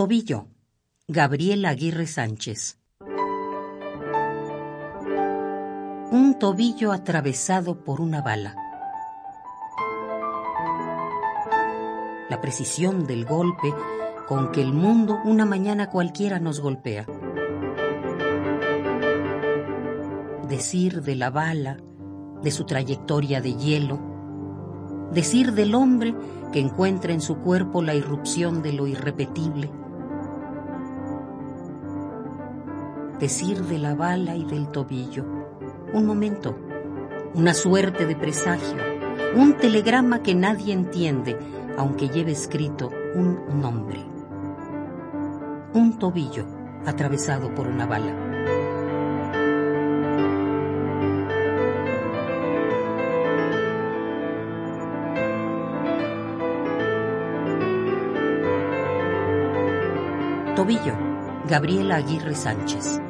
Tobillo, Gabriel Aguirre Sánchez. Un tobillo atravesado por una bala. La precisión del golpe con que el mundo una mañana cualquiera nos golpea. Decir de la bala, de su trayectoria de hielo, decir del hombre que encuentra en su cuerpo la irrupción de lo irrepetible, decir de la bala y del tobillo, un momento, una suerte de presagio, un telegrama que nadie entiende, aunque lleve escrito un nombre, un tobillo atravesado por una bala. Tobillo, Gabriela Aguirre Sánchez.